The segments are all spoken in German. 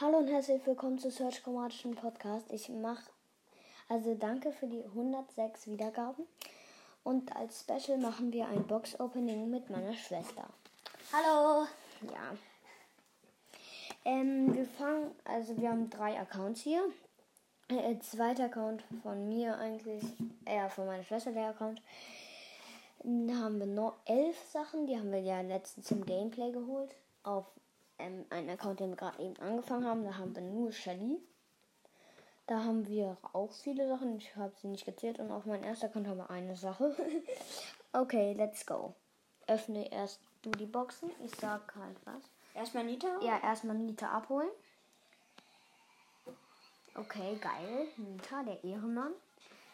Hallo und herzlich willkommen zu Search Chromatischen Podcast. Ich mache, also danke für die 106 Wiedergaben. Und als Special machen wir ein Box-Opening mit meiner Schwester. Hallo. Ja. Ähm, wir fangen, also wir haben drei Accounts hier. Äh, zweiter Account von mir eigentlich, eher äh, von meiner Schwester der Account. Da haben wir noch elf Sachen, die haben wir ja letztens im Gameplay geholt. Auf ähm, einen Account, den wir gerade eben angefangen haben. Da haben wir nur Shelly. Da haben wir auch viele Sachen. Ich habe sie nicht gezählt. Und auf meinem ersten Account haben wir eine Sache. okay, let's go. Öffne erst du die Boxen. Ich sag halt was. Erstmal Nita? Ja, erstmal Nita abholen. Okay, geil. Nita, der Ehrenmann.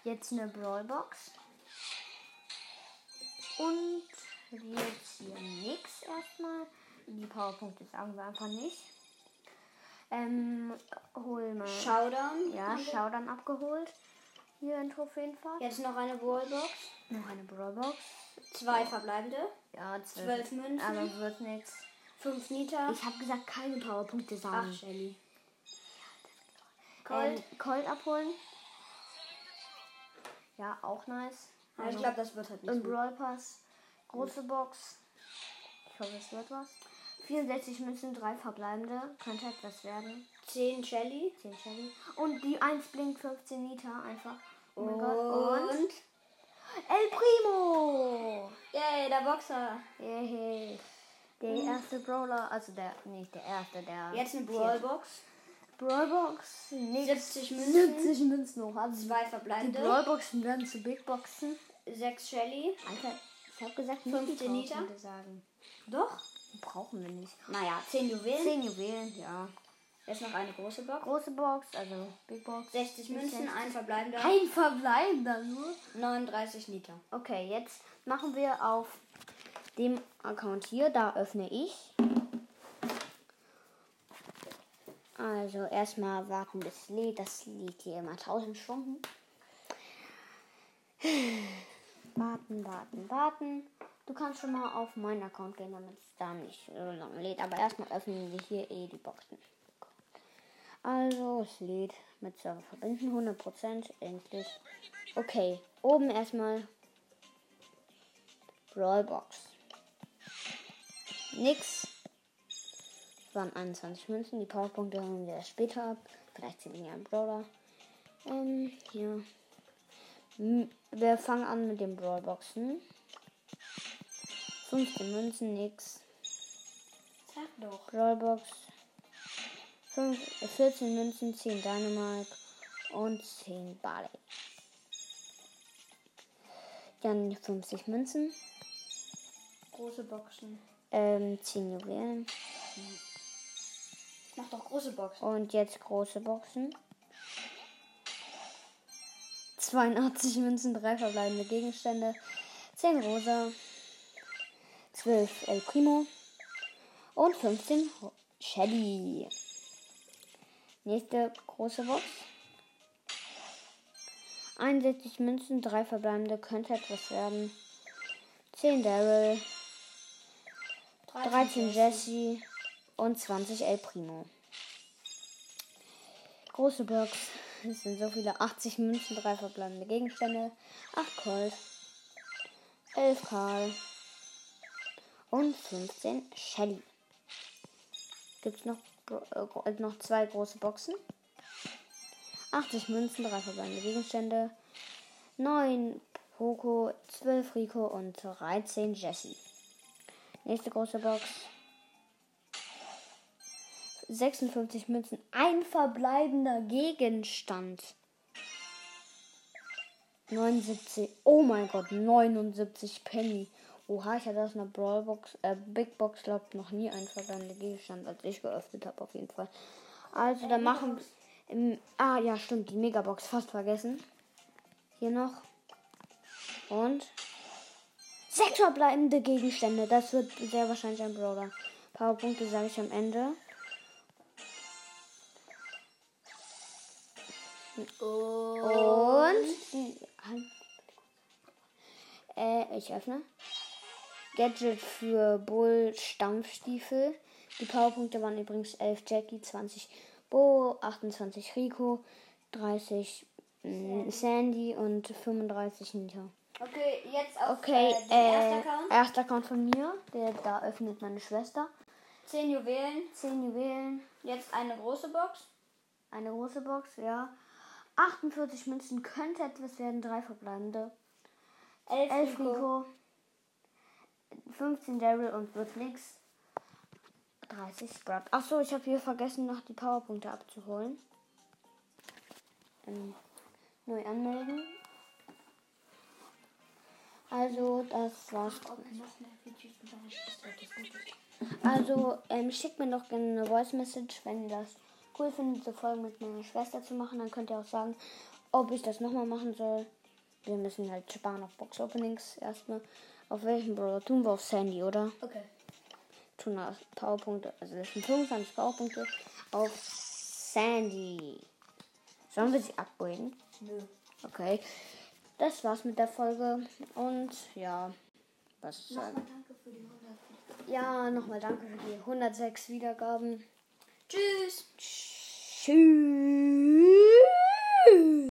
Jetzt eine Brawlbox. Und jetzt hier nix erstmal. Die Powerpunkte sagen wir einfach nicht. Ähm, hol mal. Showdown. Ja, Showdown abgeholt. Hier in Trophäenfahrt. Jetzt noch eine Brawlbox. Noch eine Brawlbox. Zwei verbleibende. Ja, zwölf, zwölf Münzen. Aber wird nichts. Fünf Nita. Ich habe gesagt, keine Powerpunkte sagen. Ach, Shelly. Colt. Ähm, Colt abholen. Ja, auch nice. Also, ich glaube, das wird halt nicht. Im Brawl Pass. Große Box. Ich hoffe, es wird was. 64 Münzen, 3 verbleibende. Könnte etwas werden. 10 Shelly. 10 Shelly. Und die 1 blinkt 15 Nita einfach. Oh mein Gott. Und El Primo! Yay, der Boxer. Yay. Der hm. erste Brawler, also der, nicht der erste, der. Jetzt eine Brawlbox. Brawlbox, 70 Münzen. 70 Münzen noch. Also zwei verbleibende. Die Brawlboxen werden zu Big Boxen. 6 Shelly. Alter, ich hab gesagt, 15 Nita. sagen. Doch? Brauchen wir nicht. Naja, 10 Juwelen. 10 Juwelen, ja. Jetzt noch eine große Box. Große Box, also Big Box. 60 Münzen, ein verbleibender. Ein verbleibender nur? 39 Liter. Okay, jetzt machen wir auf dem Account hier, da öffne ich. Also erstmal warten bis lädt. Das liegt hier immer 1000 Stunden. Warten, warten, warten. Du kannst schon mal auf meinen Account gehen, damit es da nicht so lange lädt. Aber erstmal öffnen wir hier eh die Boxen. Also, es lädt mit Server verbinden. 100% endlich. Okay, oben erstmal Brawlbox. Nix. Das waren 21 Münzen. Die Powerpunkte haben wir später ab. Vielleicht ziehen wir einen Brawler. Ähm, hier. Wir fangen an mit den Brawlboxen. 15 Münzen, nix. Sag doch. Brawlbox. 5, 14 Münzen, 10 Dynamite und 10 Barley. Dann 50 Münzen. Große Boxen. Ähm, 10 Juwelen. Mach doch große Boxen. Und jetzt große Boxen. 82 Münzen, 3 verbleibende Gegenstände. 10 rosa. 12 El Primo. Und 15 Shelly. Nächste große Box. 61 Münzen, 3 verbleibende, könnte etwas werden. 10 Daryl, 13 Jesse und 20 El Primo. Große Box. Es sind so viele 80 Münzen, 3 verbleibende Gegenstände, 8 Colt, 11 Karl und 15 Shelly. Gibt es noch äh, noch zwei große Boxen. 80 Münzen, 3 verbleibende Gegenstände. 9 Poco, 12 Rico und 13 Jesse. Nächste große Box. 56 Münzen, ein verbleibender Gegenstand. 79, oh mein Gott, 79 Penny. Oha, ich hatte aus einer Brawlbox, äh, Big Box, glaubt noch nie einen verbleibenden Gegenstand, als ich geöffnet habe, auf jeden Fall. Also, dann machen wir. Ah, ja, stimmt, die Megabox, fast vergessen. Hier noch. Und. Sechs verbleibende Gegenstände. Das wird sehr wahrscheinlich ein Brawler. Powerpunkte sage ich am Ende. Und. Und äh, ich öffne. Gadget für Bull Stampfstiefel. Die Powerpunkte waren übrigens 11 Jackie, 20 Bo, 28 Rico, 30 mm, Sandy und 35 Nita. Okay, jetzt auf Okay, äh, äh, ersten Account. erster Account von mir, der da öffnet meine Schwester. 10 Juwelen. 10 Juwelen, Jetzt eine große Box. eine große Box, ja. 48 Münzen könnte etwas werden, drei verbleibende. 11 11 Rico. Rico, 15 Daryl und wird nix. 30 Sprout. Achso, ich habe hier vergessen, noch die Powerpunkte abzuholen. Ähm, neu anmelden. Also, das war's. Also, ähm, schickt mir doch gerne eine Voice Message, wenn ihr das cool findet, diese Folge mit meiner Schwester zu machen. Dann könnt ihr auch sagen, ob ich das nochmal machen soll. Wir müssen halt sparen auf Box Openings erstmal. Auf welchen Brawler? Tun wir auf Sandy, oder? Okay. Tun wir Powerpunkte, also das sind 25 Powerpunkte auf Sandy. Sollen wir sie upgraden? Nö. Okay. Das war's mit der Folge. Und ja, was Nochmal sagen? danke für die 100. Ja, nochmal danke für die 106 Wiedergaben. Tschüss. Tschüss.